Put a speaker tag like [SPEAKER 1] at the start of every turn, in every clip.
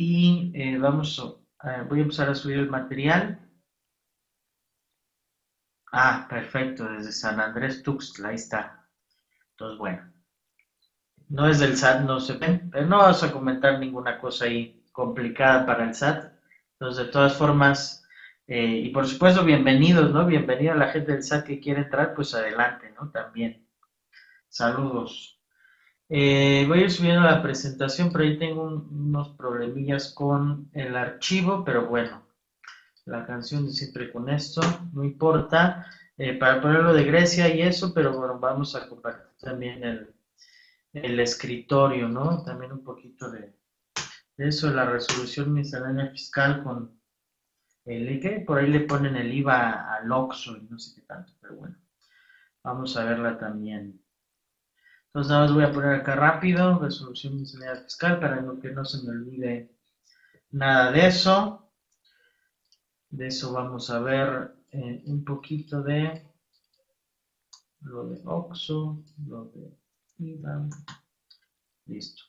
[SPEAKER 1] y eh, vamos a, voy a empezar a subir el material. Ah, perfecto, desde San Andrés Tuxtla, ahí está. Entonces, bueno, no es del SAT, no se ven, pero no vamos a comentar ninguna cosa ahí complicada para el SAT. Entonces, de todas formas, eh, y por supuesto, bienvenidos, ¿no? Bienvenida a la gente del SAT que quiere entrar, pues adelante, ¿no? También. Saludos. Eh, voy a ir subiendo la presentación, pero ahí tengo unos problemillas con el archivo, pero bueno, la canción de siempre con esto, no importa, eh, para ponerlo de Grecia y eso, pero bueno, vamos a compartir también el, el escritorio, ¿no? También un poquito de, eso, la resolución miscelánea fiscal con el que por ahí le ponen el IVA al OXO y no sé qué tanto, pero bueno, vamos a verla también. Entonces nada más voy a poner acá rápido, resolución miscelánea fiscal, para que no se me olvide nada de eso. De eso vamos a ver eh, un poquito de lo de OXO, lo de IVA. Listo.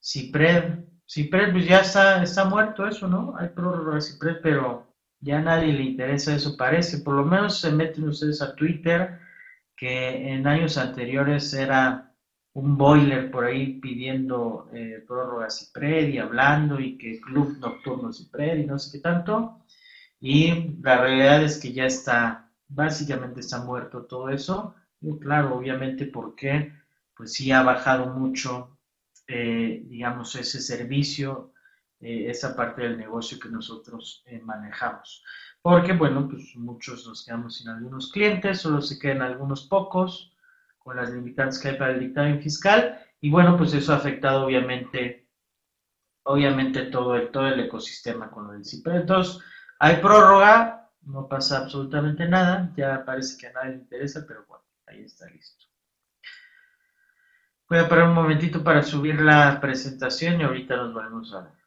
[SPEAKER 1] CIPRED. CIPRED, pues ya está, está muerto eso, ¿no? Hay prórroga de CIPRED, pero ya a nadie le interesa eso, parece. Por lo menos se meten ustedes a Twitter, que en años anteriores era un boiler por ahí pidiendo eh, prórroga CIPRED y hablando y que Club Nocturno y no sé qué tanto. Y la realidad es que ya está, básicamente está muerto todo eso. Y claro, obviamente porque pues sí ha bajado mucho, eh, digamos, ese servicio, eh, esa parte del negocio que nosotros manejamos. Porque, bueno, pues muchos nos quedamos sin algunos clientes, solo se quedan algunos pocos con las limitantes que hay para el dictamen fiscal y bueno, pues eso ha afectado obviamente, obviamente todo el, todo el ecosistema con el CIPRE. Entonces, hay prórroga, no pasa absolutamente nada, ya parece que a nadie le interesa, pero bueno, ahí está listo. Voy a parar un momentito para subir la presentación y ahorita nos volvemos a ver.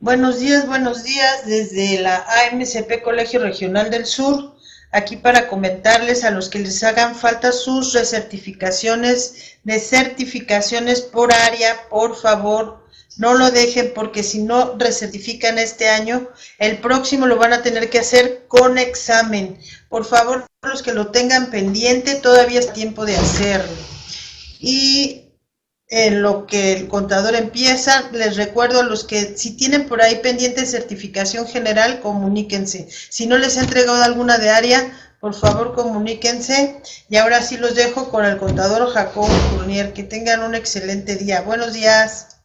[SPEAKER 2] Buenos días, buenos días desde la AMCP Colegio Regional del Sur, aquí para comentarles a los que les hagan falta sus recertificaciones de certificaciones por área, por favor, no lo dejen porque si no recertifican este año, el próximo lo van a tener que hacer con examen. Por favor, los que lo tengan pendiente, todavía es tiempo de hacerlo. Y en lo que el contador empieza. Les recuerdo a los que si tienen por ahí pendiente certificación general, comuníquense. Si no les he entregado alguna de área, por favor comuníquense. Y ahora sí los dejo con el contador Jacobo Fournier. Que tengan un excelente día. Buenos días.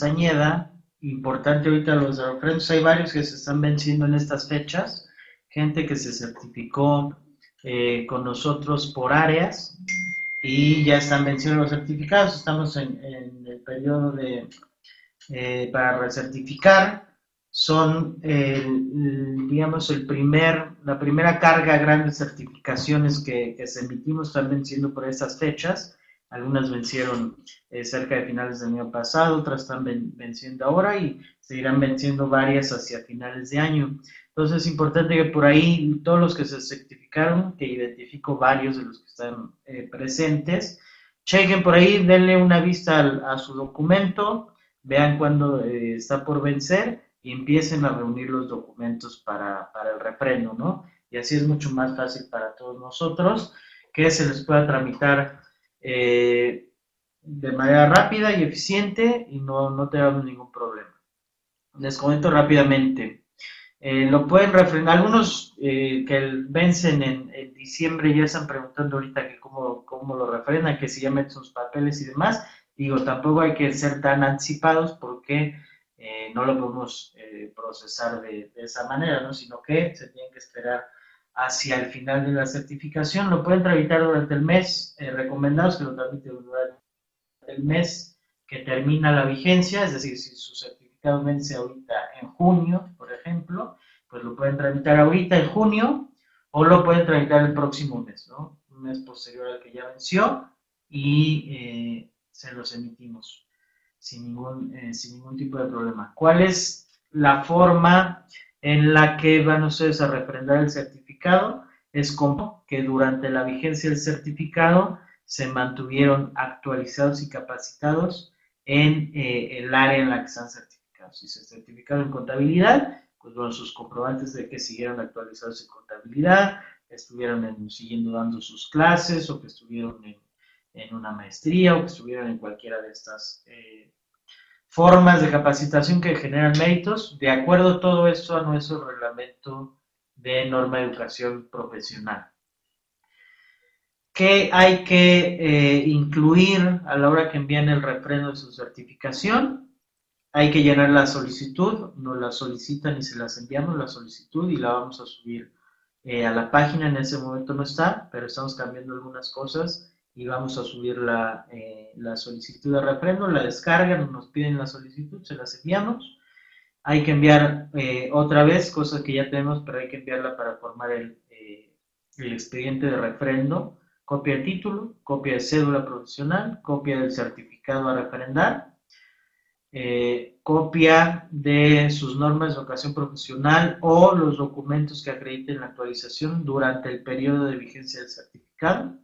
[SPEAKER 1] Castañeda, importante ahorita los refrendos, hay varios que se están venciendo en estas fechas, gente que se certificó eh, con nosotros por áreas y ya están venciendo los certificados, estamos en, el periodo de eh, para recertificar, son digamos el primer, la primera carga grande de certificaciones que, que se emitimos están venciendo por estas fechas, Algunas vencieron eh, cerca de finales del año pasado, otras están venciendo ahora y seguirán venciendo varias hacia finales de año. Entonces es importante que por ahí todos los que se certificaron, que identifico varios de los que están eh, presentes, chequen por ahí, denle una vista a, su documento, vean cuándo eh, está por vencer y empiecen a reunir los documentos para, para el refrendo, ¿no? Y así es mucho más fácil para todos nosotros que se les pueda tramitar eh, de manera rápida y eficiente y no, no tengamos ningún problema. Les comento rápidamente. Eh, lo pueden refrendar. Algunos eh, que vencen en, diciembre ya están preguntando ahorita que cómo, cómo lo refrendan, que si ya meten sus papeles y demás. Digo, tampoco hay que ser tan anticipados porque no lo podemos procesar de, de, esa manera, ¿no? sino que se tienen que esperar hacia el final de la certificación. Lo pueden tramitar durante el mes, eh, recomendados que lo tramiten durante el mes que termina la vigencia, es decir, si su certificado vence ahorita en junio, por ejemplo, pues lo pueden tramitar ahorita en junio o lo pueden tramitar el próximo mes, ¿no? Un mes posterior al que ya venció y eh, se los emitimos sin ningún, eh, sin ningún tipo de problema. ¿Cuál es la forma en la que van ustedes a refrendar el certificado es como que durante la vigencia del certificado se mantuvieron actualizados y capacitados en eh, el área en la que están certificados. Si se certificaron en contabilidad, pues bueno, sus comprobantes de que siguieron actualizados en contabilidad, estuvieron siguiendo dando sus clases o que estuvieron en, una maestría o que estuvieron en cualquiera de estas eh, formas de capacitación que generan méritos, de acuerdo todo esto a nuestro reglamento de norma de educación profesional. ¿Qué hay que eh, incluir a la hora que envían el refrendo de su certificación? Hay que llenar la solicitud, nos la solicitan y se las enviamos la solicitud y la vamos a subir eh, a la página. En ese momento no está, pero estamos cambiando algunas cosas y vamos a subir la, eh, la solicitud de refrendo, la descargan, nos piden la solicitud, se las enviamos. Hay que enviar eh, otra vez, cosa que ya tenemos, pero hay que enviarla para formar el, eh, el expediente de refrendo, copia de título, copia de cédula profesional, copia del certificado a refrendar, copia de sus normas de educación profesional o los documentos que acrediten la actualización durante el periodo de vigencia del certificado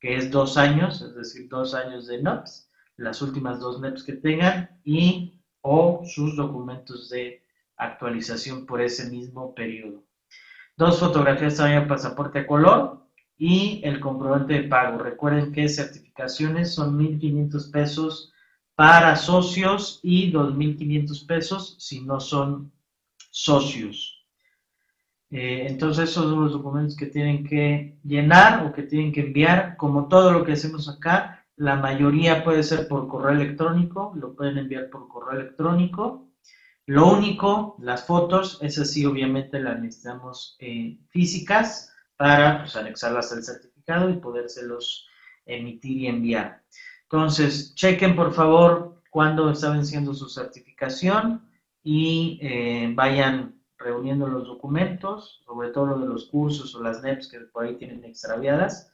[SPEAKER 1] que es dos años, es decir, dos años de NOPS, las últimas dos NEPs que tengan y o sus documentos de actualización por ese mismo periodo. Dos fotografías también pasaporte a color y el comprobante de pago. Recuerden que certificaciones son 1.500 pesos para socios y 2.500 pesos si no son socios. Eh, entonces esos son los documentos que tienen que llenar o que tienen que enviar. Como todo lo que hacemos acá, la mayoría puede ser por correo electrónico, lo pueden enviar por correo electrónico. Lo único, las fotos, esas sí obviamente las necesitamos eh, físicas para pues, anexarlas al certificado y podérselos emitir y enviar. Entonces, chequen por favor cuándo está venciendo su certificación y eh, vayan reuniendo los documentos, sobre todo lo de los cursos o las NEPs que por ahí tienen extraviadas,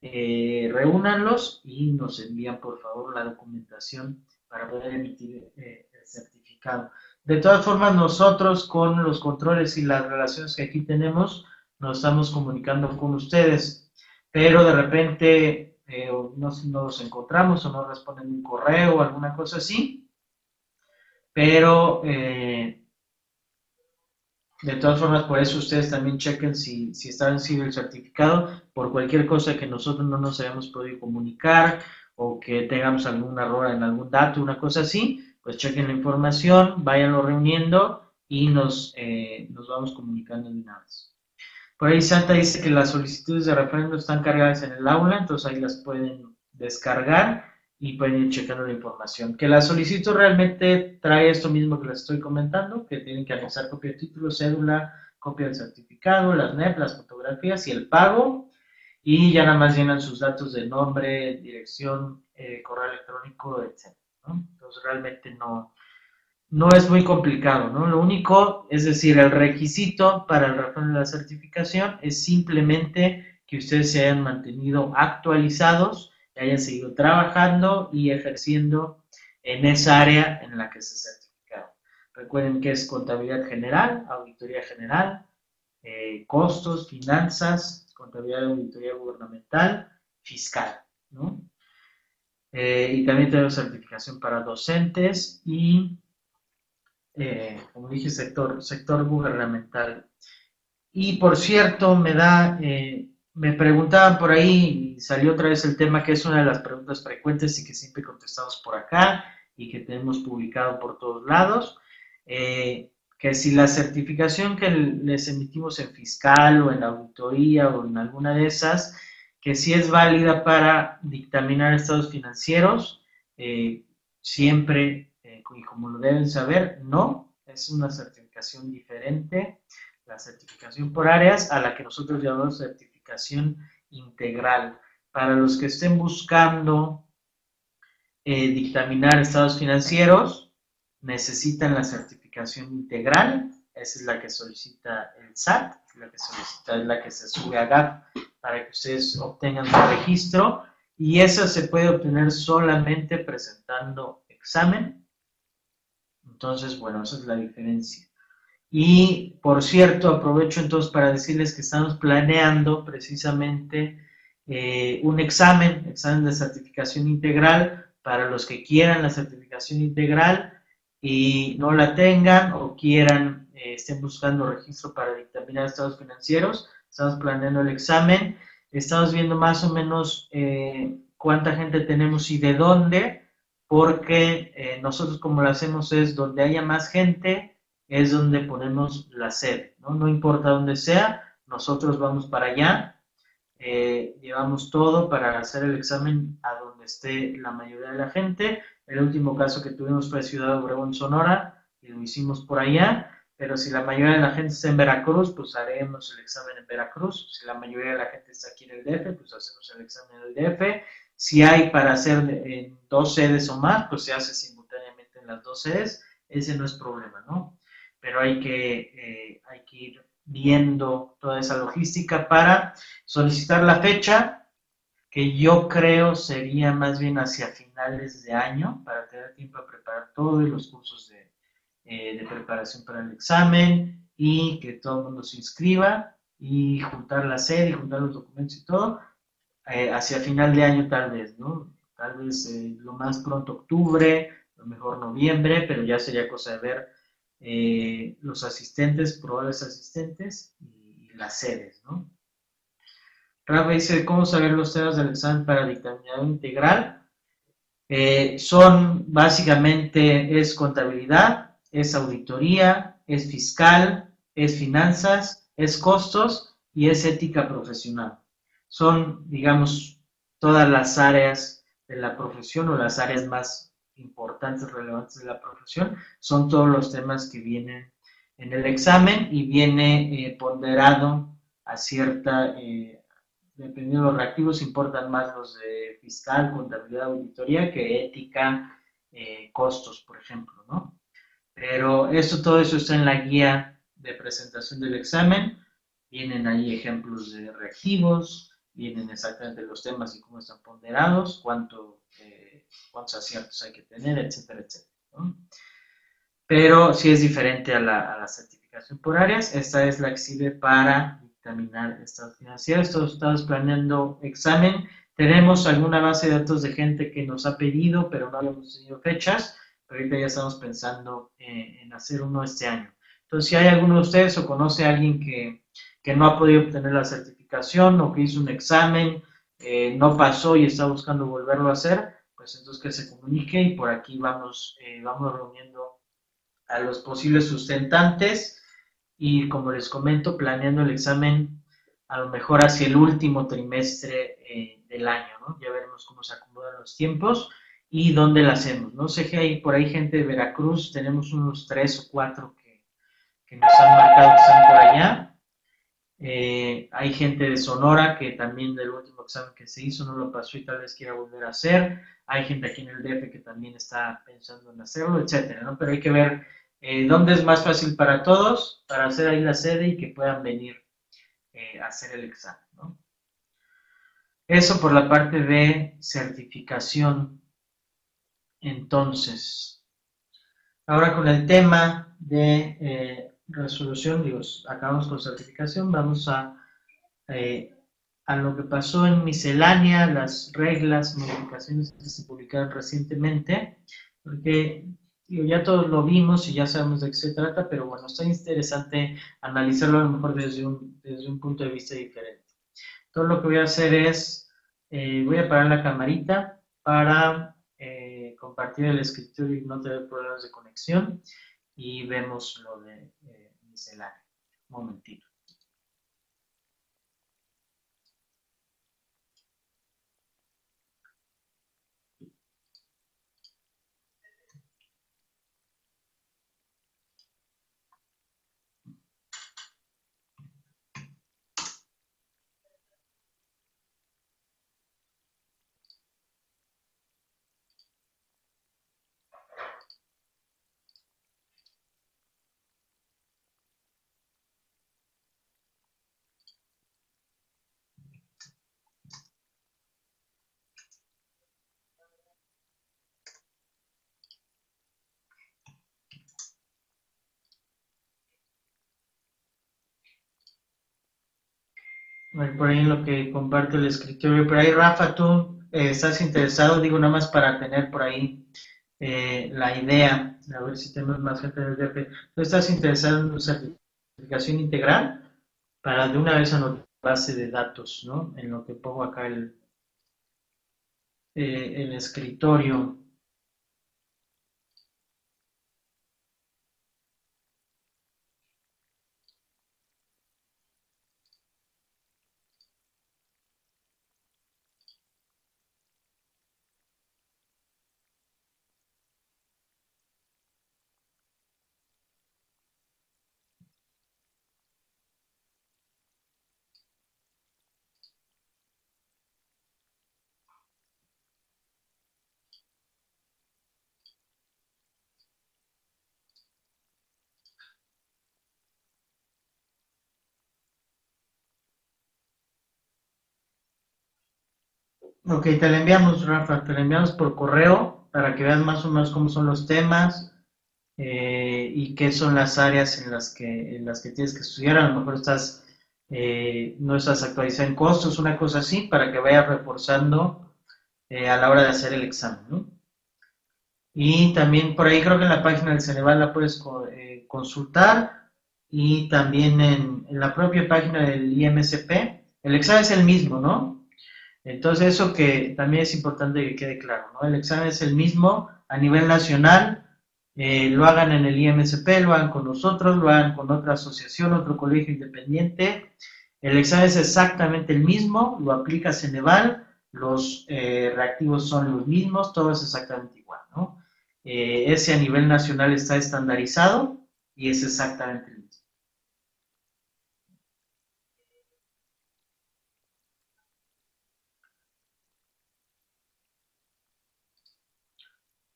[SPEAKER 1] eh, reúnanlos y nos envían por favor la documentación para poder emitir eh, el certificado. De todas formas, nosotros con los controles y las relaciones que aquí tenemos, nos estamos comunicando con ustedes, pero de repente eh, no, nos encontramos o no responden un correo o alguna cosa así, pero eh, de todas formas, por eso ustedes también chequen si, si está vencido el certificado por cualquier cosa que nosotros no nos hayamos podido comunicar o que tengamos algún error en algún dato, una cosa así, pues chequen la información, váyanlo reuniendo y nos, eh, nos vamos comunicando de una vez. Por ahí Santa dice que las solicitudes de referendo están cargadas en el aula, entonces ahí las pueden descargar y pueden ir checando la información. Que la solicitud realmente trae esto mismo que les estoy comentando, que tienen que anexar copia de título, cédula, copia del certificado, las NEP, las fotografías y el pago, y ya nada más llenan sus datos de nombre, dirección, eh, correo electrónico, etc. Entonces realmente no, no es muy complicado, ¿no? Lo único, es decir, el requisito para el refrendo de la certificación es simplemente que ustedes se hayan mantenido actualizados hayan seguido trabajando y ejerciendo en esa área en la que se certificaron. Recuerden que es contabilidad general, auditoría general, eh, costos, finanzas, contabilidad de auditoría gubernamental, fiscal, ¿no? Eh, y también tenemos certificación para docentes y, eh, como dije, sector, sector gubernamental. Y por cierto, me da, me preguntaban por ahí, salió otra vez el tema que es una de las preguntas frecuentes y que siempre contestamos por acá y que tenemos publicado por todos lados, que si la certificación que les emitimos en fiscal o en auditoría o en alguna de esas, que sí es válida para dictaminar estados financieros, eh, siempre, eh, y como lo deben saber, no, es una certificación diferente, la certificación por áreas, a la que nosotros llamamos certificación integral. Para los que estén buscando eh, dictaminar estados financieros, necesitan la certificación integral, esa es la que solicita el SAT, la que solicita es la que se sube a GAP para que ustedes obtengan su registro y eso se puede obtener solamente presentando examen. Entonces, bueno, esa es la diferencia. Y por cierto, aprovecho entonces para decirles que estamos planeando precisamente eh, un examen, examen de certificación integral para los que quieran la certificación integral y no la tengan o quieran, eh, estén buscando registro para dictaminar estados financieros estamos planeando el examen, estamos viendo más o menos eh, cuánta gente tenemos y de dónde, porque eh, nosotros como lo hacemos es donde haya más gente, es donde ponemos la sede, ¿no? No importa dónde sea, nosotros vamos para allá, eh, llevamos todo para hacer el examen a donde esté la mayoría de la gente. El último caso que tuvimos fue Ciudad Obregón, Sonora, y lo hicimos por allá pero si la mayoría de la gente está en Veracruz, pues haremos el examen en Veracruz. Si la mayoría de la gente está aquí en el DF, pues hacemos el examen en el DF. Si hay para hacer en dos sedes o más, pues se hace simultáneamente en las dos sedes. Ese no es problema, ¿no? Pero hay que, eh, hay que ir viendo toda esa logística para solicitar la fecha, que yo creo sería más bien hacia finales de año, para tener tiempo a preparar todos los cursos de eh, de preparación para el examen y que todo el mundo se inscriba y juntar la sede y juntar los documentos y todo eh, hacia final de año tal vez, ¿no? Tal vez eh, lo más pronto octubre, lo mejor noviembre, pero ya sería cosa de ver los asistentes, probables asistentes y, las sedes, ¿no? Rafa dice, ¿cómo saber los temas del examen para dictaminado integral? son básicamente, es contabilidad, es auditoría, es fiscal, es finanzas, es costos y es ética profesional. Son, digamos, todas las áreas de la profesión o las áreas más importantes, relevantes de la profesión, son todos los temas que vienen en el examen y viene eh, ponderado a cierta, eh, dependiendo de los reactivos, importan más los de fiscal, contabilidad, auditoría que ética, eh, costos, por ejemplo, ¿no? Pero eso, todo eso está en la guía de presentación del examen. Vienen ahí ejemplos de reactivos, vienen exactamente los temas y cómo están ponderados, cuánto, cuántos aciertos hay que tener, etcétera, etcétera. Pero sí es diferente a la, a la, certificación por áreas. Esta es la que sirve para dictaminar estados financieros. Todos estamos planeando examen. Tenemos alguna base de datos de gente que nos ha pedido, pero no habíamos tenido fechas ahorita ya estamos pensando eh, en hacer uno este año. Entonces, si hay alguno de ustedes o conoce a alguien que, no ha podido obtener la certificación o que hizo un examen, eh, no pasó y está buscando volverlo a hacer, pues entonces que se comunique y por aquí vamos, eh, vamos reuniendo a los posibles sustentantes y como les comento, planeando el examen a lo mejor hacia el último trimestre del año, ¿no? Ya veremos cómo se acomodan los tiempos y dónde la hacemos. No sé que hay por ahí gente de Veracruz, tenemos unos tres o cuatro que, que nos han marcado que están por allá. Eh, hay gente de Sonora que también del último examen que se hizo no lo pasó y tal vez quiera volver a hacer. Hay gente aquí en el DF que también está pensando en hacerlo, etcétera, ¿no? Pero hay que ver eh, dónde es más fácil para todos, para hacer ahí la sede y que puedan venir eh, a hacer el examen. Eso por la parte de certificación. Entonces, ahora con el tema de resolución, digo, acabamos con certificación, vamos a, eh, a lo que pasó en miscelánea, las reglas, modificaciones que se publicaron recientemente, porque ya todos lo vimos y ya sabemos de qué se trata, pero bueno, está interesante analizarlo a lo mejor desde un, desde un punto de vista diferente. Todo lo que voy a hacer es, eh, voy a parar la camarita para eh, compartir el escritorio y no tener problemas de conexión y vemos lo de eh, Un momentito. Por ahí en lo que comparte el escritorio. Por ahí, Rafa, tú eh, estás interesado, digo nada más para tener por ahí eh, la idea, a ver si tenemos más gente en el DP. ¿Tú estás interesado en una certificación integral para de una vez anotar base de datos, ¿no? En lo que pongo acá el, eh, el escritorio. Ok, te la enviamos, Rafa, te la enviamos por correo para que veas más o menos cómo son los temas eh, y qué son las áreas en las que, en las que tienes que estudiar. A lo mejor estás, eh, no estás actualizando costos, una cosa así, para que vayas reforzando eh, a la hora de hacer el examen. Y también por ahí creo que en la página del Ceneval la puedes consultar y también en, en la propia página del IMSP. El examen es el mismo, ¿no? Entonces, eso que también es importante que quede claro, ¿no? El examen es el mismo a nivel nacional, eh, lo hagan en el IMSP, lo hagan con nosotros, lo hagan con otra asociación, otro colegio independiente. El examen es exactamente el mismo, lo aplica Ceneval, los eh, reactivos son los mismos, todo es exactamente igual, ¿no? Eh, ese a nivel nacional está estandarizado y es exactamente el mismo.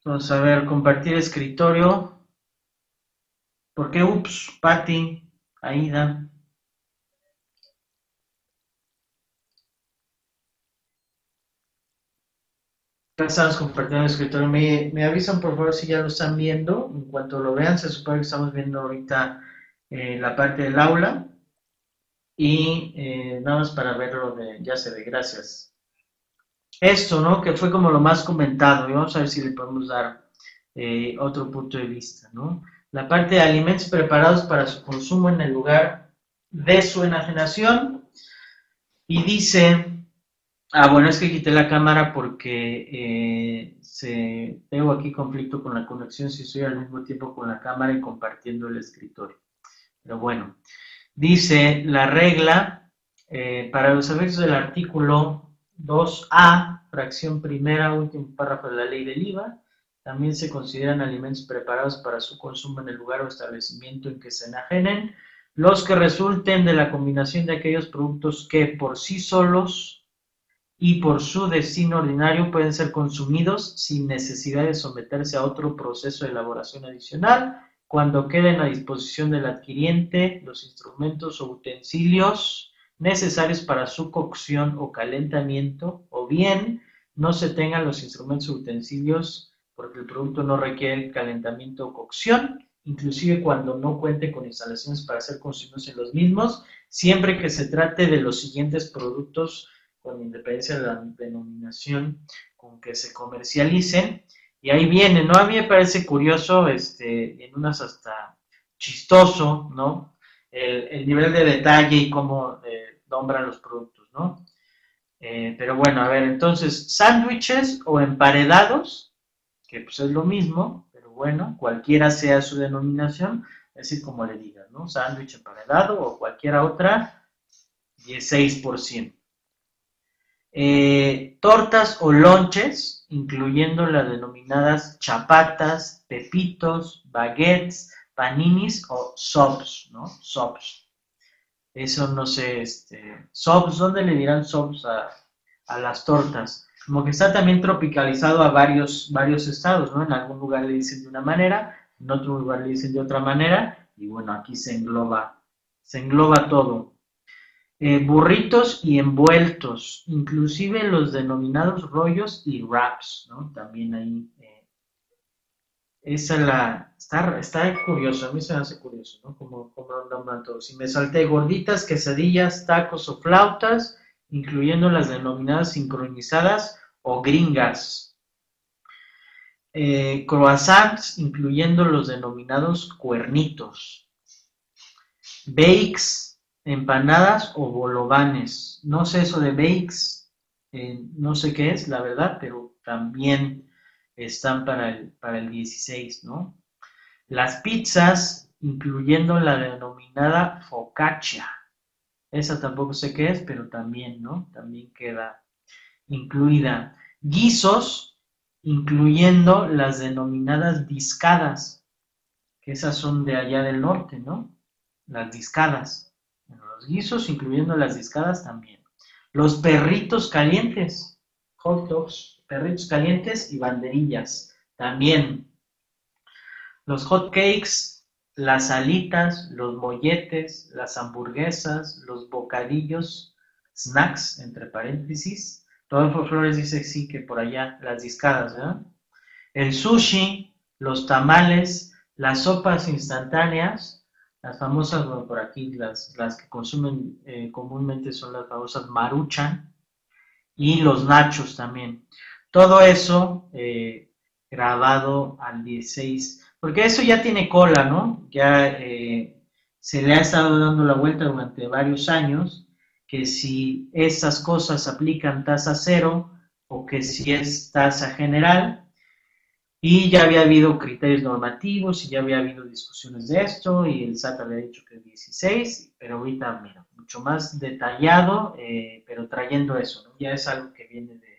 [SPEAKER 1] Vamos a ver, compartir escritorio. ¿Por qué? Ups, Patti, Aida. Estamos compartiendo el escritorio. Me, me, avisan por favor si ya lo están viendo. En cuanto lo vean, se supone que estamos viendo ahorita eh, la parte del aula. Y eh, nada más para verlo de, ya se ve, gracias esto, ¿no? Que fue como lo más comentado, y vamos a ver si le podemos dar eh, otro punto de vista, ¿no? La parte de alimentos preparados para su consumo en el lugar de su enajenación. Y dice, ah, bueno, es que quité la cámara porque eh, se, tengo aquí conflicto con la conexión si estoy al mismo tiempo con la cámara y compartiendo el escritorio. Pero bueno, dice la regla eh, para los efectos del artículo 2A, fracción primera, último párrafo de la ley del IVA, también se consideran alimentos preparados para su consumo en el lugar o establecimiento en que se enajenen, los que resulten de la combinación de aquellos productos que por sí solos y por su destino ordinario pueden ser consumidos sin necesidad de someterse a otro proceso de elaboración adicional, cuando queden a disposición del adquiriente los instrumentos o utensilios necesarios para su cocción o calentamiento, o bien no se tengan los instrumentos o utensilios porque el producto no requiere calentamiento o cocción, inclusive cuando no cuente con instalaciones para ser consumidos en los mismos, siempre que se trate de los siguientes productos con independencia de la denominación con que se comercialicen. Y ahí viene, ¿no? A mí me parece curioso, este, en unas hasta chistoso, ¿no? El, nivel de detalle y cómo eh, nombran los productos, ¿no? Eh, pero bueno, a ver, entonces, sándwiches o emparedados, que pues es lo mismo, pero bueno, cualquiera sea su denominación, es decir, como le digan, ¿no? Sándwich emparedado o cualquiera otra, 16%. Eh, tortas o lonches, incluyendo las denominadas chapatas, pepitos, baguettes, paninis o sobs, ¿no? Sobs. Eso no sé, este, sobs, ¿dónde le dirán sobs a, a las tortas? Como que está también tropicalizado a varios, varios estados, ¿no? En algún lugar le dicen de una manera, en otro lugar le dicen de otra manera, y bueno, aquí se engloba, se engloba todo. Eh, burritos y envueltos, inclusive los denominados rollos y wraps, ¿no? También ahí. Eh, esa la. Está, está curioso, a mí se me hace curioso, ¿no? Como, como nombran todos. Si me salté gorditas, quesadillas, tacos o flautas, incluyendo las denominadas sincronizadas o gringas. Eh, croissants, incluyendo los denominados cuernitos. Bakes, empanadas o bolovanes. No sé eso de bakes, eh, no sé qué es, la verdad, pero también están para el, para el 16, ¿no? Las pizzas, incluyendo la denominada focaccia. Esa tampoco sé qué es, pero también, ¿no? También queda incluida. Guisos, incluyendo las denominadas discadas, que esas son de allá del norte, ¿no? Las discadas los guisos, incluyendo las discadas también. Los perritos calientes, hot dogs, perritos calientes y banderillas también. Los hot cakes, las alitas, los molletes, las hamburguesas, los bocadillos, snacks, entre paréntesis. Rodolfo Flores dice sí que por allá, las discadas, ¿verdad? El sushi, los tamales, las sopas instantáneas, las famosas, por aquí, las, las que consumen eh, comúnmente son las famosas maruchan y los nachos también. Todo eso eh, grabado al 16, porque eso ya tiene cola, ¿no? Ya eh, se le ha estado dando la vuelta durante varios años, que si esas cosas aplican tasa cero o que si es tasa general, y ya había habido criterios normativos y ya había habido discusiones de esto y el SAT había dicho que 16, pero ahorita, mira, mucho más detallado, eh, pero trayendo eso, ¿no? ya es algo que viene de,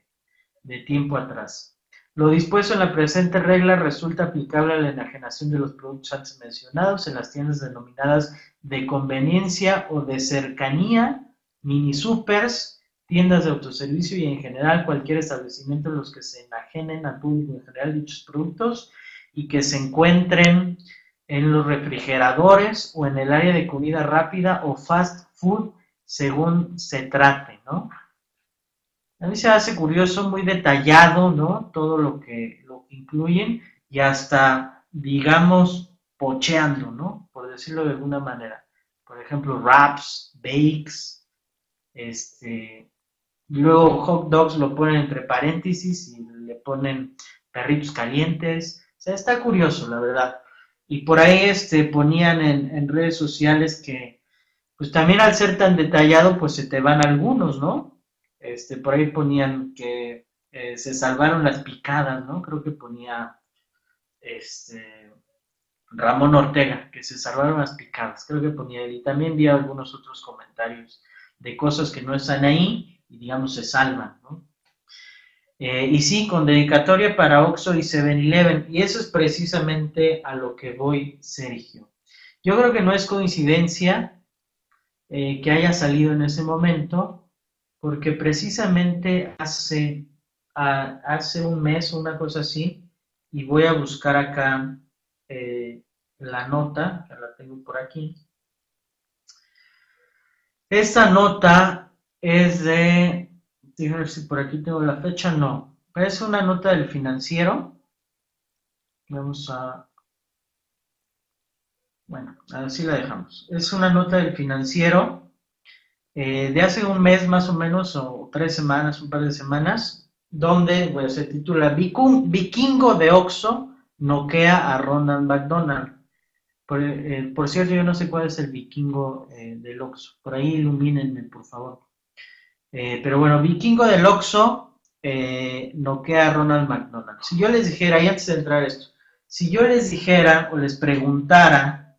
[SPEAKER 1] de tiempo atrás. Lo dispuesto en la presente regla resulta aplicable a la enajenación de los productos antes mencionados en las tiendas denominadas de conveniencia o de cercanía, mini supers, tiendas de autoservicio y en general cualquier establecimiento en los que se enajenen al público en general dichos productos y que se encuentren en los refrigeradores o en el área de comida rápida o fast food según se trate, ¿no? A mí se hace curioso, muy detallado, ¿no? Todo lo que, lo incluyen y hasta, digamos, pocheando, ¿no? Por decirlo de alguna manera. Por ejemplo, wraps, bakes, este, Luego hot dogs lo ponen entre paréntesis y le ponen perritos calientes. O sea, está curioso, la verdad. Y por ahí este, ponían en, redes sociales que, pues también al ser tan detallado, pues se te van algunos, ¿no? Este, por ahí ponían que eh, se salvaron las picadas, ¿no? Creo que ponía este, Ramón Ortega, que se salvaron las picadas, creo que ponía él. Y también vi algunos otros comentarios de cosas que no están ahí y digamos se salvan, ¿no? Eh, y sí, con dedicatoria para Oxo y 7-Eleven. Y eso es precisamente a lo que voy, Sergio. Yo creo que no es coincidencia eh, que haya salido en ese momento, porque precisamente hace, hace un mes, una cosa así, y voy a buscar acá eh, la nota, que la tengo por aquí. Esta nota es de, déjame si por aquí tengo la fecha, no, es una nota del financiero. Vamos a, bueno, así la dejamos. Es una nota del financiero eh, de hace un mes más o menos, o tres semanas, un par de semanas, donde bueno, se titula Vikingo de Oxo noquea a Ronald McDonald. Eh, por, cierto, yo no sé cuál es el vikingo eh, del Oxo. Por ahí ilumínenme, por favor. Pero bueno, vikingo del Oxo noquea a Ronald McDonald. Si yo les dijera, y antes de entrar esto, si yo les dijera o les preguntara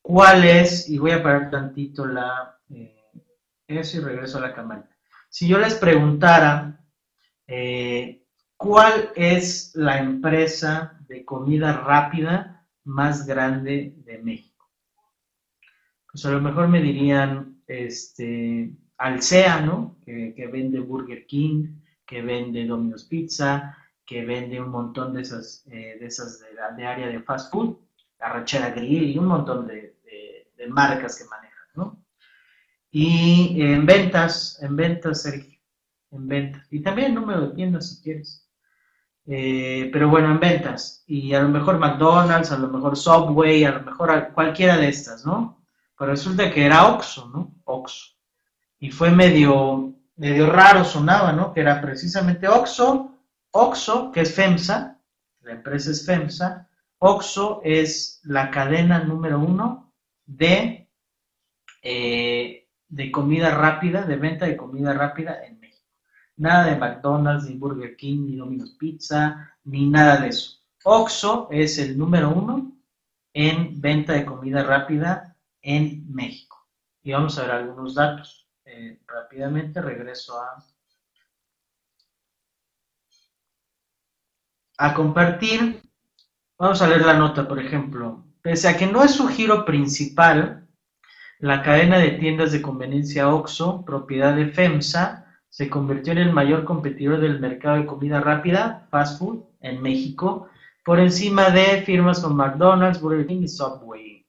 [SPEAKER 1] cuál es, y voy a parar tantito la, eso y regreso a la cámara. Si yo les preguntara cuál es la empresa de comida rápida más grande de México. Pues a lo mejor me dirían, este, Alsea, ¿no? Que, vende Burger King, que vende Domino's Pizza, que vende un montón de esas, eh, de, de, área de fast food, Arrachera Grill y un montón de, marcas que manejan, ¿no? Y en ventas, en ventas, Sergio, en ventas. Y también número de tiendas si quieres. Eh, pero bueno, en ventas. Y a lo mejor McDonald's, a lo mejor Subway, a lo mejor cualquiera de estas, ¿no? Pero resulta que era Oxxo, ¿no? Oxxo. Y fue medio, medio raro, sonaba, ¿no? Que era precisamente Oxxo, Oxxo, que es FEMSA, la empresa es FEMSA, Oxxo es la cadena número uno de, eh, de comida rápida, de venta de comida rápida en Nada de McDonald's, ni Burger King, ni Domino's Pizza, ni nada de eso. Oxxo es el número uno en venta de comida rápida en México. Y vamos a ver algunos datos. Eh, rápidamente regreso a, a compartir. Vamos a leer la nota, por ejemplo. Pese a que no es su giro principal, la cadena de tiendas de conveniencia Oxxo, propiedad de FEMSA, se convirtió en el mayor competidor del mercado de comida rápida, fast food, en México, por encima de firmas como McDonald's, Burger King y Subway.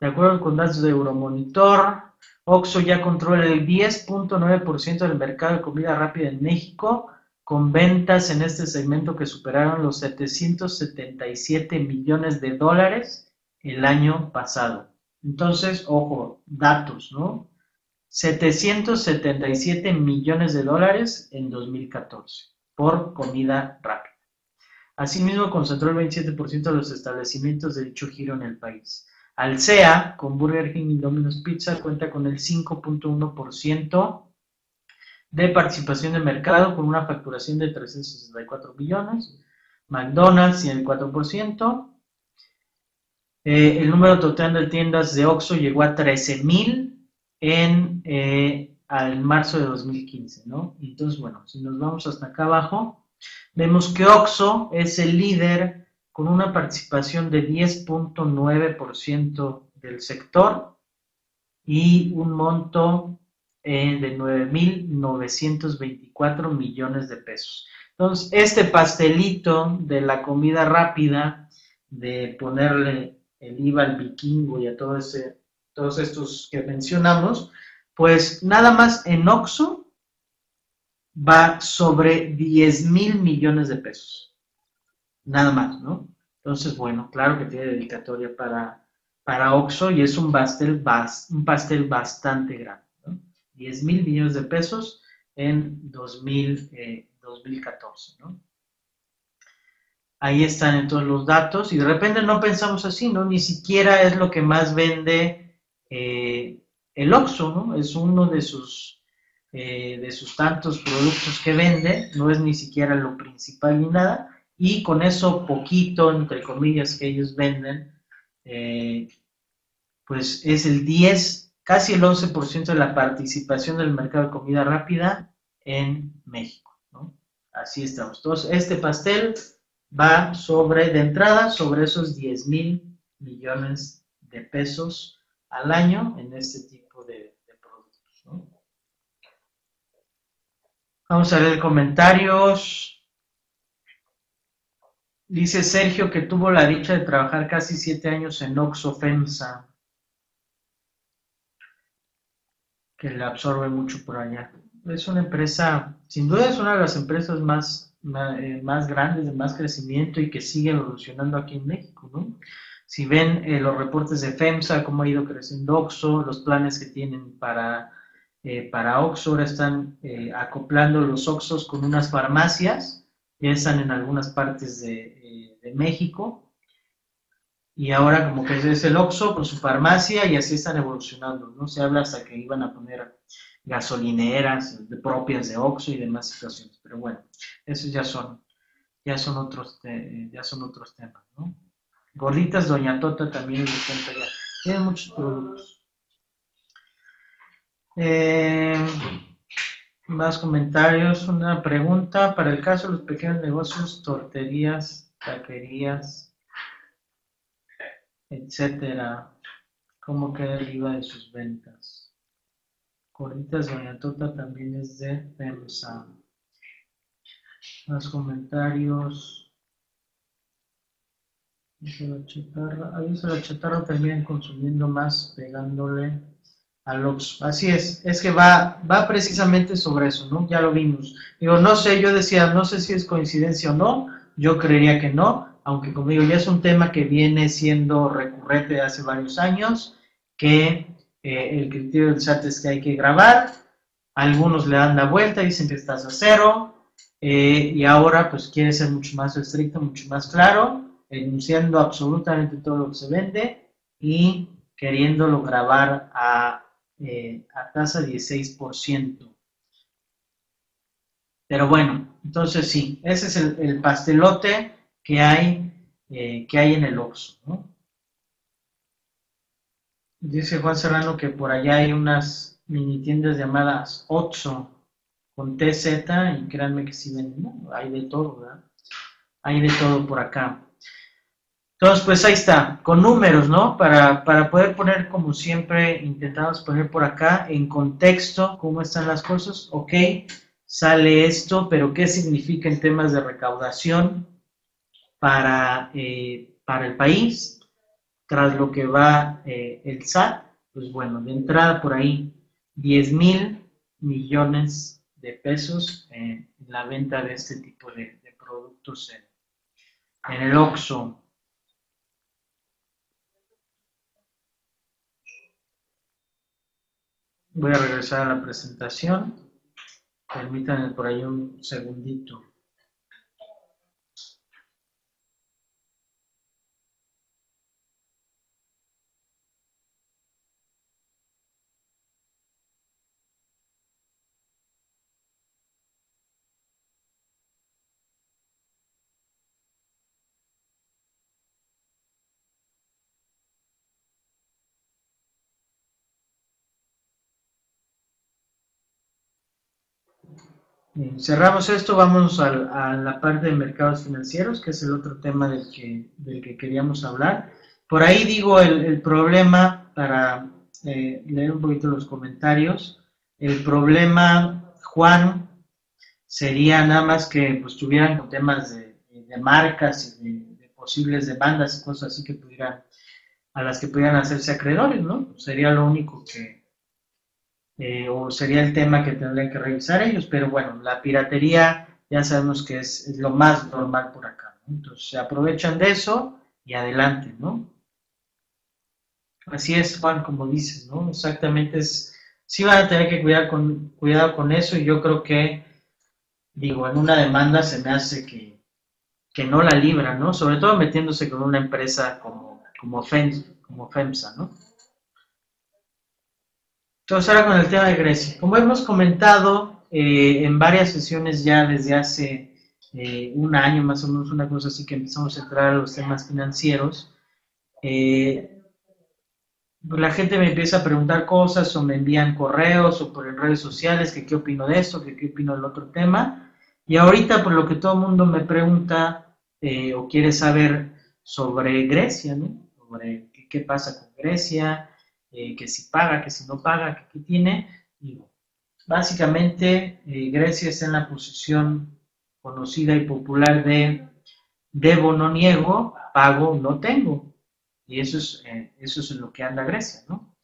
[SPEAKER 1] De acuerdo con datos de Euromonitor, Oxxo ya controla el 10.9% del mercado de comida rápida en México, con ventas en este segmento que superaron los 777 millones de dólares el año pasado. Entonces, ojo, datos, ¿no? 777 millones de dólares en 2014 por comida rápida. Asimismo, concentró el 27% de los establecimientos de dicho giro en el país. Alsea, con Burger King y Domino's Pizza, cuenta con el 5.1% de participación de mercado, con una facturación de 364 millones. McDonald's tiene el 4%. Eh, el número total de tiendas de Oxxo llegó a 13.000 en eh, al marzo de 2015, ¿no? Entonces, bueno, si nos vamos hasta acá abajo, vemos que OXO es el líder con una participación de 10.9% del sector y un monto eh, de 9.924 millones de pesos. Entonces, este pastelito de la comida rápida, de ponerle el IVA al vikingo y a todo ese todos estos que mencionamos, pues nada más en OXO va sobre 10 mil millones de pesos. Nada más, ¿no? Entonces, bueno, claro que tiene dedicatoria para, para OXO y es un pastel, un pastel bastante grande, ¿no? 10 mil millones de pesos en 2014, eh, ¿no? Ahí están en todos los datos y de repente no pensamos así, ¿no? Ni siquiera es lo que más vende eh, el Oxxo, ¿no? Es uno de sus, eh, de sus tantos productos que vende, no es ni siquiera lo principal ni nada, y con eso poquito, entre comillas, que ellos venden, eh, pues es el 10, casi el 11% de la participación del mercado de comida rápida en México, ¿no? Así estamos. Entonces, este pastel va sobre, de entrada, sobre esos 10 mil millones de pesos al año en este tipo de, productos. Vamos a ver comentarios. Dice Sergio que tuvo la dicha de trabajar casi siete años en Oxofensa. Que le absorbe mucho por allá. Es una empresa, sin duda es una de las empresas más, eh, más, grandes, de más crecimiento y que sigue evolucionando aquí en México, ¿no? Si ven eh, los reportes de FEMSA, cómo ha ido creciendo OXO, los planes que tienen para, eh, para OXO, ahora están acoplando los OXOs con unas farmacias, ya están en algunas partes de, de México, y ahora como que es el Oxxo con su farmacia y así están evolucionando, ¿no? Se habla hasta que iban a poner gasolineras de propias de Oxxo y demás situaciones, pero bueno, esos ya son, ya son otros, ya son otros temas, ¿no? Gorditas Doña Tota también es ya, tiene muchos productos. Eh, más comentarios, una pregunta para el caso de los pequeños negocios, torterías, taquerías, etcétera. ¿Cómo queda el de sus ventas? Coritas Doña Tota también es de FEMSA. Más comentarios. Dice la chatarra. Ahí dice la chatarra también consumiendo más, pegándole a los. Así es, es que va, va precisamente sobre eso, ¿no? Ya lo vimos. Digo, no sé, yo decía, no sé si es coincidencia o no, yo creería que no, aunque como digo, ya es un tema que viene siendo recurrente hace varios años, que eh, el criterio del SAT es que hay que grabar, algunos le dan la vuelta, dicen que estás a cero, eh, y ahora pues quiere ser mucho más estricto, mucho más claro, enunciando absolutamente todo lo que se vende y queriéndolo grabar a, eh, a tasa 16%. Pero bueno, entonces sí, ese es el, el pastelote que hay, que hay en el Oxxo. Dice Juan Serrano que por allá hay unas mini tiendas llamadas Oxxo con TZ y créanme que sí ven, ¿no? hay de todo, ¿verdad? Hay de todo por acá. Entonces, pues ahí está, con números, ¿no? Para, para poder poner, como siempre, intentamos poner por acá en contexto cómo están las cosas. Ok, sale esto, pero ¿qué significa en temas de recaudación? para, eh, para el país, tras lo que va eh, el SAT, pues bueno, de entrada por ahí 10 mil millones de pesos en la venta de este tipo de, productos en, en el OXO. Voy a regresar a la presentación. Permítanme por ahí un segundito. Cerramos esto, vamos a, la parte de mercados financieros, que es el otro tema del que, del que queríamos hablar. Por ahí digo el, problema, para eh, leer un poquito los comentarios, el problema, Juan, sería nada más que pues, tuvieran temas de, marcas y de, posibles demandas y cosas así que pudieran, a las que pudieran hacerse acreedores, ¿no? Sería lo único que, eh, o sería el tema que tendrían que revisar ellos, pero bueno, la piratería ya sabemos que es, lo más normal por acá, entonces se aprovechan de eso y adelante, ¿no? Así es, Juan, como dices, ¿no? Exactamente es, sí van a tener que cuidar con, cuidado con eso y yo creo que, digo, en una demanda se me hace que, que no la libran, ¿no? Sobre todo metiéndose con una empresa como, como, como FEMSA, ¿no? Entonces ahora con el tema de Grecia. Como hemos comentado eh, en varias sesiones ya desde hace eh, un año más o menos, una cosa así que empezamos a entrar a los temas financieros, eh, pues la gente me empieza a preguntar cosas o me envían correos o por redes sociales que qué opino de esto, que qué opino del otro tema. Y ahorita por lo que todo el mundo me pregunta o quiere saber sobre Grecia, ¿no? Sobre qué pasa con Grecia, eh, que si paga, que si no paga, que qué tiene. básicamente, eh, Grecia está en la posición conocida y popular de debo, no niego, pago, no tengo. Y eso es, eh, eso es en lo que anda Grecia, ¿no?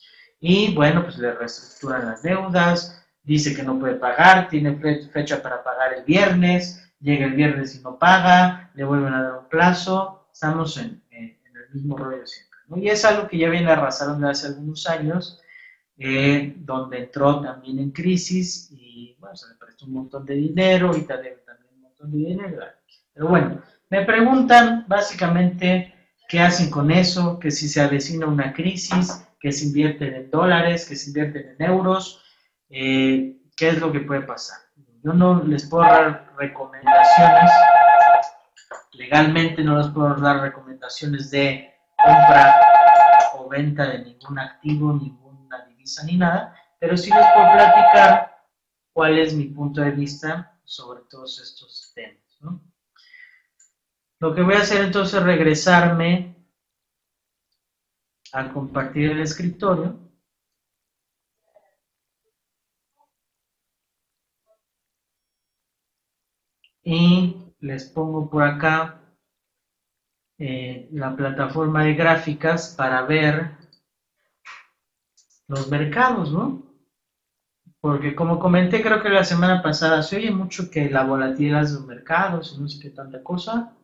[SPEAKER 1] y bueno, pues le reestructuran las deudas, dice que no puede pagar, tiene fecha para pagar el viernes, llega el viernes y no paga, le vuelven a dar un plazo, estamos en, el mismo rollo siempre. Y es algo que ya viene arrasando hace algunos años, eh, donde entró también en crisis y bueno, se le prestó un montón de dinero, ahorita debe también un montón de dinero, pero bueno, me preguntan básicamente qué hacen con eso, que si se avecina una crisis, que se invierten en dólares, que se invierten en euros, eh, qué es lo que puede pasar. Yo no les puedo dar recomendaciones, legalmente no les puedo dar recomendaciones de compra o venta de ningún activo, ninguna divisa ni nada, pero sí les puedo platicar cuál es mi punto de vista sobre todos estos temas. Lo que voy a hacer entonces es regresarme a compartir el escritorio. Y les pongo por acá eh, la plataforma de gráficas para ver los mercados, ¿no? Porque como comenté creo que la semana pasada se oye mucho que la volatilidad de los mercados y no sé qué tanta cosa.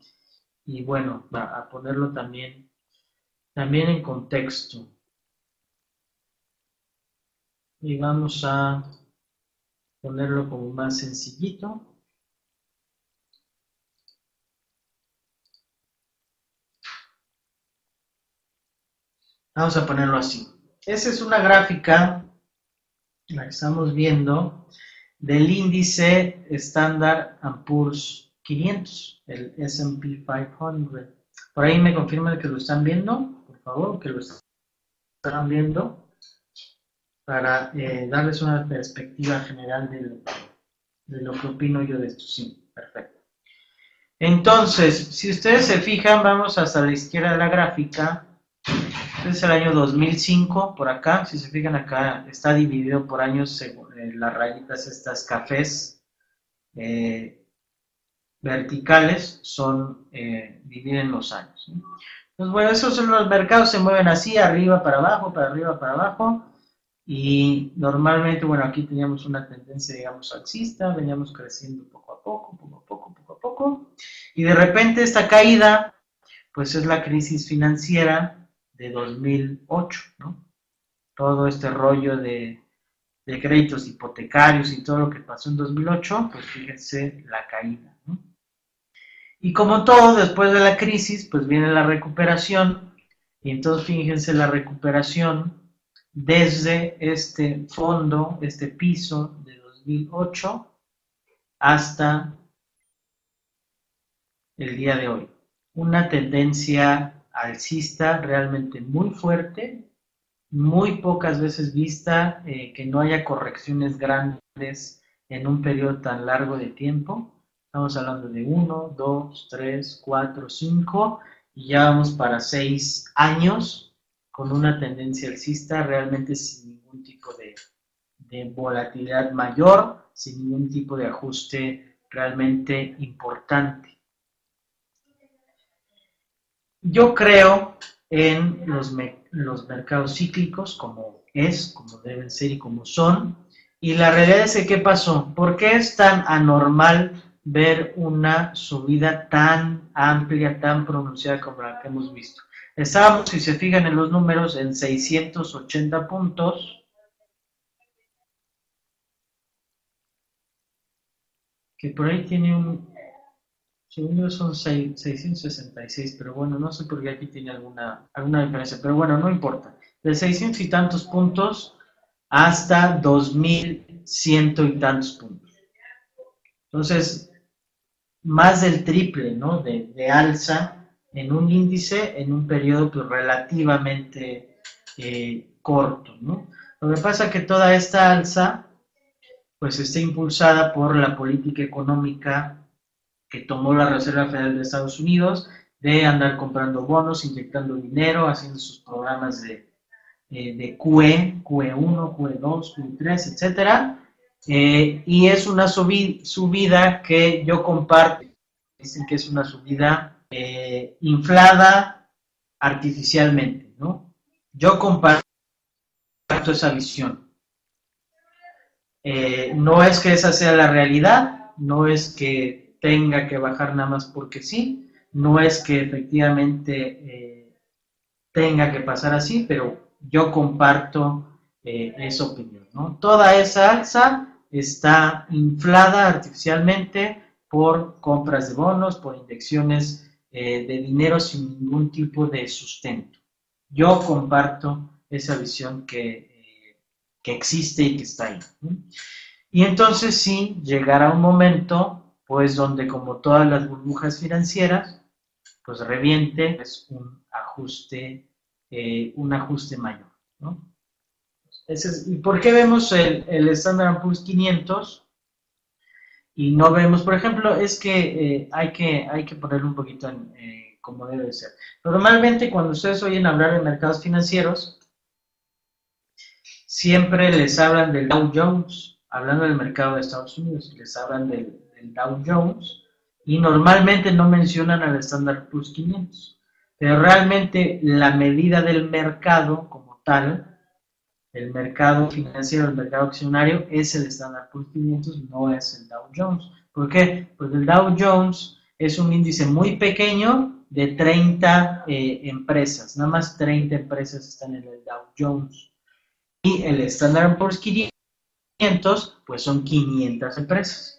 [SPEAKER 1] Y bueno, a ponerlo también también en contexto. Y vamos a ponerlo como más sencillito. Vamos a ponerlo así. Esa es una gráfica, la que estamos viendo, del índice Standard Poor's 500, el S&P 500. Por ahí me confirman que lo están viendo favor, que lo están viendo, para eh, darles una perspectiva general de lo que opino yo de esto. Sí, perfecto. Entonces, si ustedes se fijan, vamos hasta la izquierda de la gráfica. Este es el año 2005, por acá. Si se fijan acá, está dividido por años según eh, las rayitas estas cafés eh, verticales son dividen los años. Pues bueno, esos son los mercados, se mueven así, arriba para abajo, para arriba para abajo. Y normalmente, bueno, aquí teníamos una tendencia, digamos, alcista, veníamos creciendo poco a poco, poco a poco, poco a poco. Y de repente esta caída, pues es la crisis financiera de 2008, ¿no? Todo este rollo de, de créditos hipotecarios y todo lo que pasó en 2008, pues fíjense la caída, ¿no? Y como todo, después de la crisis, pues viene la recuperación. Y entonces fíjense la recuperación desde este fondo, este piso de 2008 hasta el día de hoy. Una tendencia alcista realmente muy fuerte, muy pocas veces vista, eh, que no haya correcciones grandes en un periodo tan largo de tiempo. Estamos hablando de 1, 2, 3, 4, 5 y ya vamos para 6 años con una tendencia alcista realmente sin ningún tipo de, de volatilidad mayor, sin ningún tipo de ajuste realmente importante. Yo creo en los, mercados cíclicos como es, como deben ser y como son. Y la realidad es que, ¿qué pasó? ¿Por qué es tan anormal ver una subida tan amplia, tan pronunciada como la que hemos visto. Estábamos, si se fijan en los números, en 680 puntos. Que por ahí tiene un... Según son 666, pero bueno, no sé por qué aquí tiene alguna, alguna diferencia, pero bueno, no importa. De 600 y tantos puntos hasta 2100 y tantos puntos. Entonces, más del triple ¿no? de, alza en un índice en un periodo pues, relativamente eh, corto. ¿no? Lo que pasa es que toda esta alza pues está impulsada por la política económica tomó la Reserva Federal de Estados Unidos de andar comprando bonos, inyectando dinero, haciendo sus programas de, de QE, QE1, QE2, QE3, etcétera, eh, y es una subida que yo comparto. Dicen que es una subida eh, inflada artificialmente, ¿no? Yo comparto esa visión. Eh, no es que esa sea la realidad, no es que tenga que bajar nada más porque sí, no es que efectivamente eh, tenga que pasar así, pero yo comparto eh, esa opinión. Toda esa alza está inflada artificialmente por compras de bonos, por inyecciones de dinero sin ningún tipo de sustento. Yo comparto esa visión que, existe y que está ahí. Y entonces sí, llegará un momento, pues donde como todas las burbujas financieras, pues reviente es un ajuste, eh, un ajuste mayor. ¿Y por qué vemos el, el Standard Poor's 500 y no vemos, por ejemplo, es que, eh, hay, que hay que ponerlo un poquito en, eh, como debe ser. Normalmente cuando ustedes oyen hablar de mercados financieros, siempre les hablan del Dow Jones, hablando del mercado de Estados Unidos, les hablan del, Dow Jones y normalmente no mencionan al Standard Plus 500. Pero realmente la medida del mercado como tal, el mercado financiero, el mercado accionario, es el Standard Plus 500, no es el Dow Jones. ¿Por qué? Porque el Dow Jones es un índice muy pequeño de 30 eh, empresas, nada más 30 empresas están en el Dow Jones. Y el Standard Poor's 500, pues son 500 empresas.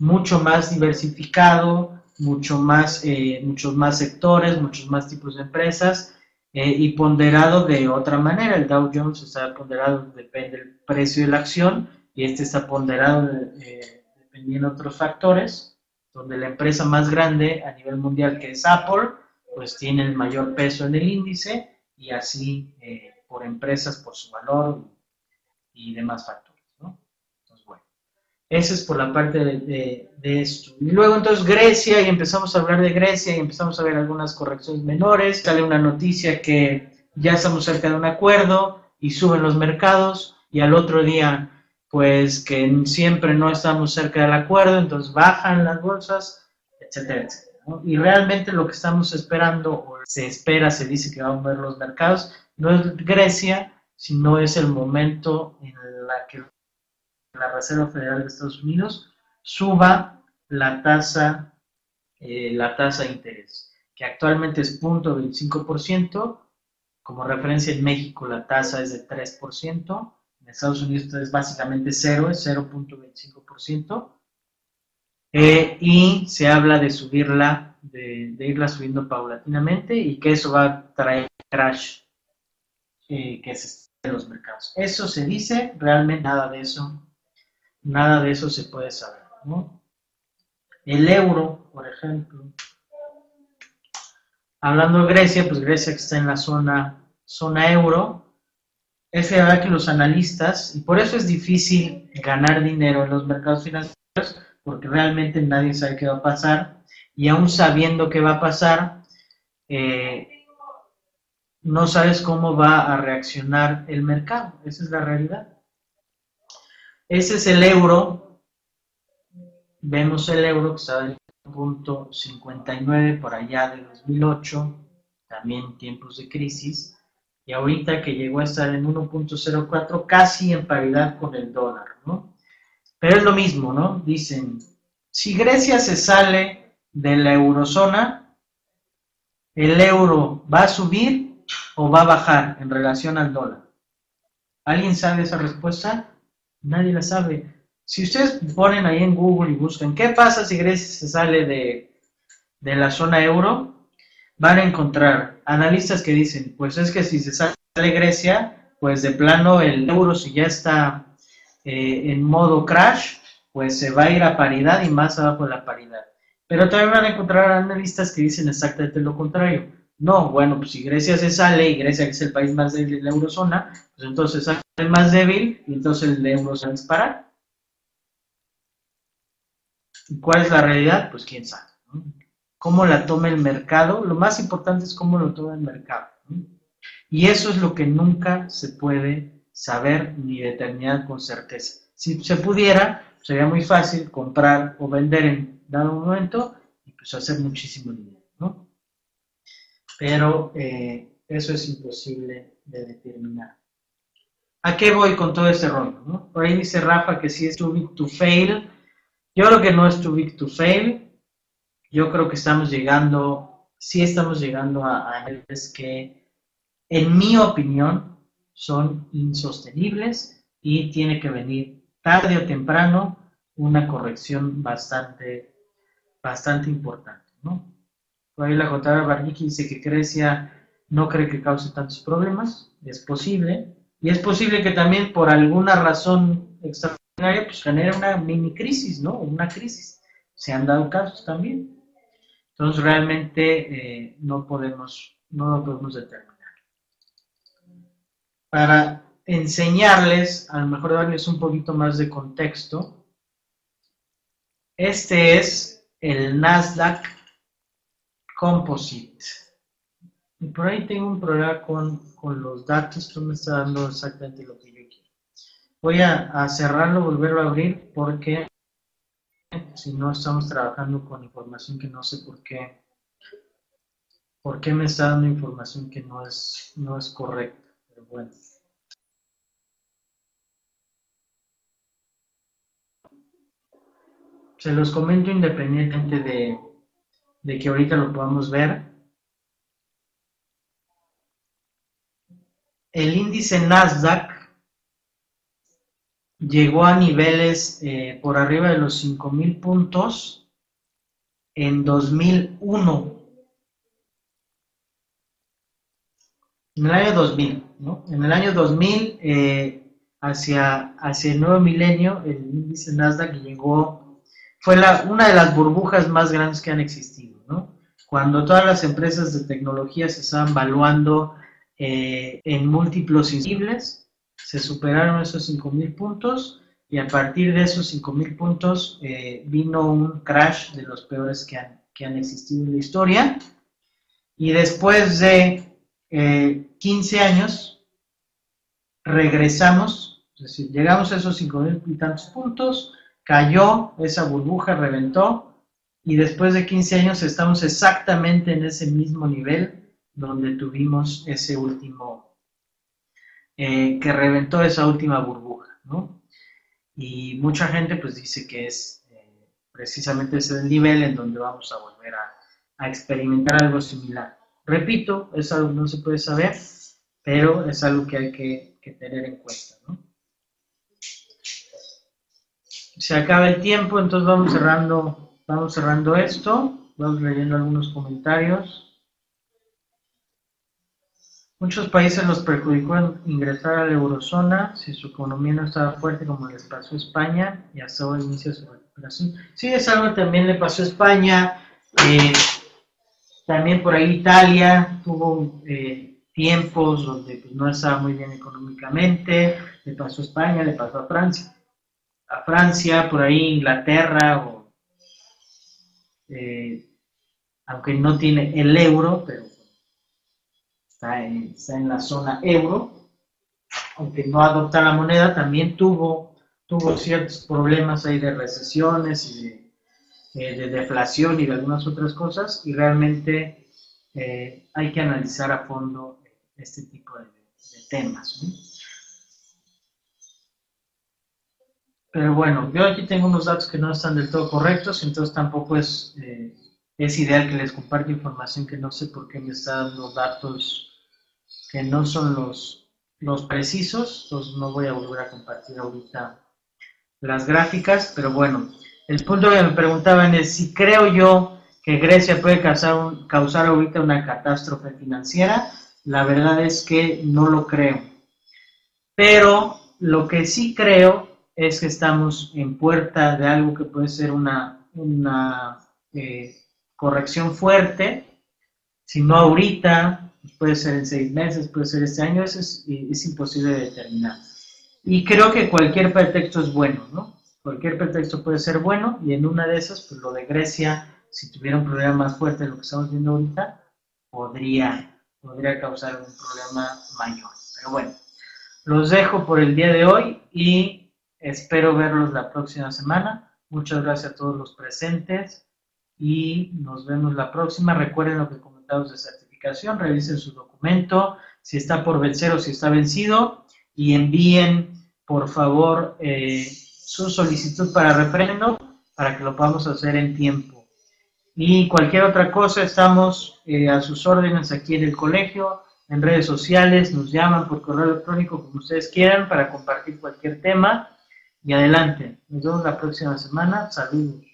[SPEAKER 1] Mucho más diversificado, mucho más, eh, muchos más sectores, muchos más tipos de empresas eh, y ponderado de otra manera. El Dow Jones está ponderado, depende del precio de la acción y este está ponderado eh, dependiendo de otros factores, donde la empresa más grande a nivel mundial que es Apple, pues tiene el mayor peso en el índice y así por empresas, por su valor y demás factores, ese es por la parte de, esto. Y luego entonces Grecia, y empezamos a hablar de Grecia, y empezamos a ver algunas correcciones menores, sale una noticia que ya estamos cerca de un acuerdo y suben los mercados, y al otro día, pues que siempre no estamos cerca del acuerdo, entonces bajan las bolsas, etcétera, etcétera. Y realmente lo que estamos esperando, o se espera, se dice que van a ver los mercados, no es Grecia, sino es el momento en la que la Reserva Federal de Estados Unidos suba la tasa, eh, la tasa de interés, que actualmente es 0.25%, como referencia en México la tasa es de 3%, en Estados Unidos es básicamente cero, es 0.25%, eh, y se habla de subirla, de, de irla subiendo paulatinamente y que eso va a traer crash que se en los mercados. Eso se dice, realmente nada de eso, nada de eso se puede saber. El euro, por ejemplo, hablando de Grecia, pues Grecia está en la zona, zona euro, es verdad que los analistas, y por eso es difícil ganar dinero en los mercados financieros, porque realmente nadie sabe qué va a pasar, y aún sabiendo qué va a pasar, eh, no sabes cómo va a reaccionar el mercado. Esa es la realidad. Ese es el euro. Vemos el euro que está en punto 59 por allá de 2008, también tiempos de crisis, y ahorita que llegó a estar en 1.04, casi en paridad con el dólar, ¿no? Pero es lo mismo, ¿no? Dicen, si Grecia se sale de la eurozona, el euro va a subir o va a bajar en relación al dólar? ¿Alguien sabe esa respuesta? Nadie la sabe. Si ustedes ponen ahí en Google y buscan qué pasa si Grecia se sale de, la zona euro, van a encontrar analistas que dicen, pues es que si se sale Grecia, pues de plano el euro si ya está eh, en modo crash, pues se va a ir a paridad y más abajo de la paridad. Pero también van a encontrar analistas que dicen exactamente lo contrario. No, bueno, pues si Grecia se sale y Grecia es el país más de la eurozona, pues entonces el más débil entonces el euro se va a disparar. ¿Y cuál es la realidad? Pues quién sabe. ¿Cómo la toma el mercado? Lo más importante es cómo lo toma el mercado. Y eso es lo que nunca se puede saber ni determinar con certeza. Si se pudiera, sería muy fácil comprar o vender en dado momento y pues hacer muchísimo dinero, ¿no? pero eh, eso es imposible de determinar. ¿A qué voy con todo ese rollo? ¿no? Por ahí dice Rafa que sí es too big to fail. Yo creo que no es too big to fail. Yo creo que estamos llegando, sí estamos llegando a, a niveles que, en mi opinión, son insostenibles y tiene que venir tarde o temprano una corrección bastante, bastante importante. ¿no? Por ahí la J. Barniki dice que Grecia no cree que cause tantos problemas, es posible, y es posible que también por alguna razón extraordinaria pues genere una mini crisis, ¿no? Una crisis. Se han dado casos también. Entonces realmente eh, no podemos, no lo podemos determinar. Para enseñarles, a lo mejor darles un poquito más de contexto, este es el Nasdaq Composite. Y por ahí tengo un problema con, los datos, esto me está dando exactamente lo que yo quiero. Voy a, a cerrarlo, volverlo a abrir, porque si no estamos trabajando con información que no sé por qué, por qué me está dando información que no es, no es correcta. Pero bueno. Se los comento independientemente de, de que ahorita lo podamos ver. El índice Nasdaq llegó a niveles eh, por arriba de los 5.000 puntos en 2001. En el año 2000, ¿no? En el año 2000, eh, hacia, hacia el nuevo milenio, el índice Nasdaq llegó, fue una de las burbujas más grandes que han existido, ¿no? Cuando todas las empresas de tecnología se estaban valuando eh, en múltiplos sensibles, se superaron esos 5.000 puntos y a partir de esos 5.000 puntos eh, vino un crash de los peores que han, que han existido en la historia. Y después de 15 eh, años, regresamos, es decir, llegamos a esos 5.000 y tantos puntos, cayó, esa burbuja reventó, y después de 15 años estamos exactamente en ese mismo nivel donde tuvimos ese último, eh, que reventó esa última burbuja, ¿no? Y mucha gente pues dice que es eh, precisamente ese nivel en donde vamos a volver a, experimentar algo similar. Repito, es algo que no se puede saber, pero es algo que hay que, que tener en cuenta, ¿no? Se acaba el tiempo, entonces vamos cerrando, vamos cerrando esto, vamos leyendo algunos comentarios. Muchos países los perjudicó ingresar a la eurozona si su economía no estaba fuerte como les pasó a España y hasta hoy inicia su recuperación. Sí, es algo que también le pasó a España. Eh, también por ahí Italia tuvo eh, tiempos donde pues, no estaba muy bien económicamente. Le pasó a España, le pasó a Francia. A Francia, por ahí Inglaterra, o, eh, aunque no tiene el euro, pero está en, la zona euro, aunque no adopta la moneda, también tuvo, tuvo ciertos problemas ahí de recesiones y de, eh, deflación y de algunas otras cosas, y realmente eh, hay que analizar a fondo este tipo de, temas. Pero bueno, yo aquí tengo unos datos que no están del todo correctos, entonces tampoco es, eh, es ideal que les comparta información que no sé por qué me está dando datos que no son los, los precisos, entonces no voy a volver a compartir ahorita las gráficas, pero bueno, el punto que me preguntaban es si creo yo que Grecia puede causar, causar ahorita una catástrofe financiera, la verdad es que no lo creo. Pero lo que sí creo es que estamos en puerta de algo que puede ser una, una eh, corrección fuerte, si no ahorita, puede ser en seis meses, puede ser este año, eso es, es imposible de determinar. Y creo que cualquier pretexto es bueno, ¿no? Cualquier pretexto puede ser bueno y en una de esas, pues lo de Grecia, si tuviera un problema más fuerte de lo que estamos viendo ahorita, podría, podría causar un problema mayor. Pero bueno, los dejo por el día de hoy y espero verlos la próxima semana. Muchas gracias a todos los presentes y nos vemos la próxima. Recuerden lo que comentamos de revisen su documento, si está por vencer o si está vencido y envíen, por favor, eh, su solicitud para refrendo para que lo podamos hacer en tiempo. Y cualquier otra cosa, estamos eh, a sus órdenes aquí en el colegio, en redes sociales, nos llaman por correo electrónico como ustedes quieran para compartir cualquier tema. Y adelante, nos vemos la próxima semana. Saludos.